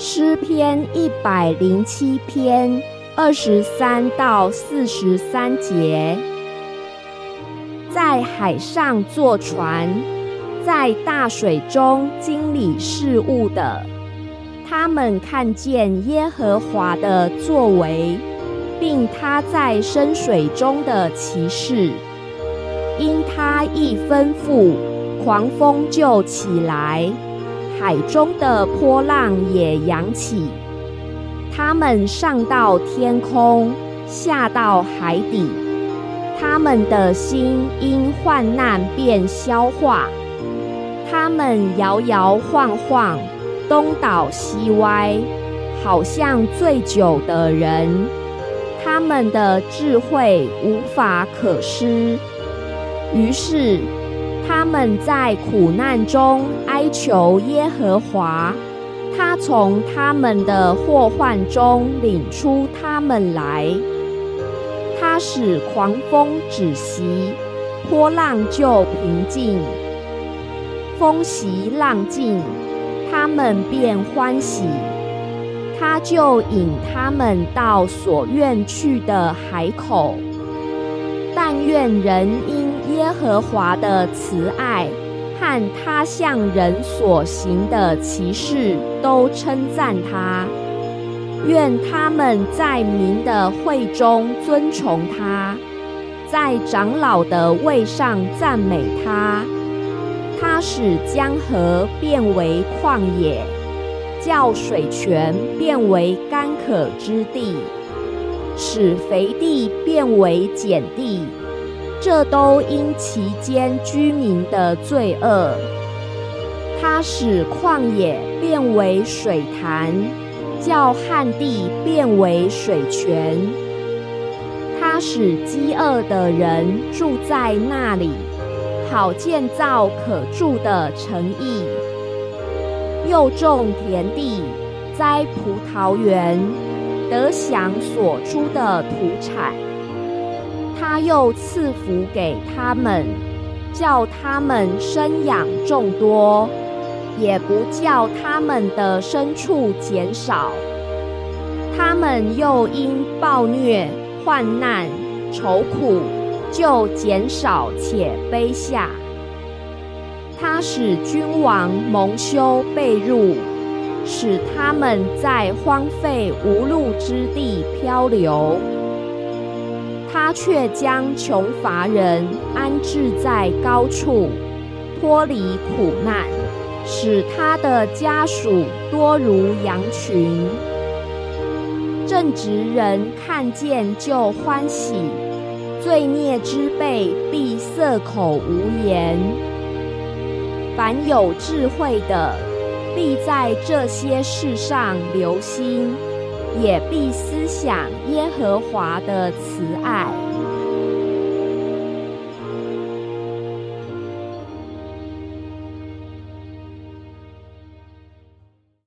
诗篇一百零七篇二十三到四十三节，在海上坐船，在大水中经理事务的，他们看见耶和华的作为，并他在深水中的奇事，因他一吩咐，狂风就起来。海中的波浪也扬起，他们上到天空，下到海底，他们的心因患难变消化，他们摇摇晃晃，东倒西歪，好像醉酒的人，他们的智慧无法可施，于是。他们在苦难中哀求耶和华，他从他们的祸患中领出他们来。他使狂风止息，波浪就平静。风息浪静，他们便欢喜。他就引他们到所愿去的海口。但愿人因。耶和华的慈爱和他向人所行的奇事都称赞他，愿他们在民的会中尊崇他，在长老的位上赞美他。他使江河变为旷野，叫水泉变为干渴之地，使肥地变为碱地。这都因其间居民的罪恶。他使旷野变为水潭，叫旱地变为水泉。他使饥饿的人住在那里，好建造可住的城邑，又种田地，栽葡萄园，得享所出的土产。他又赐福给他们，叫他们生养众多，也不叫他们的牲畜减少。他们又因暴虐、患难、愁苦，就减少且卑下。他使君王蒙羞被辱，使他们在荒废无路之地漂流。他却将穷乏人安置在高处，脱离苦难，使他的家属多如羊群。正直人看见就欢喜，罪孽之辈必塞口无言。凡有智慧的，必在这些事上留心。也必思想耶和华的慈爱。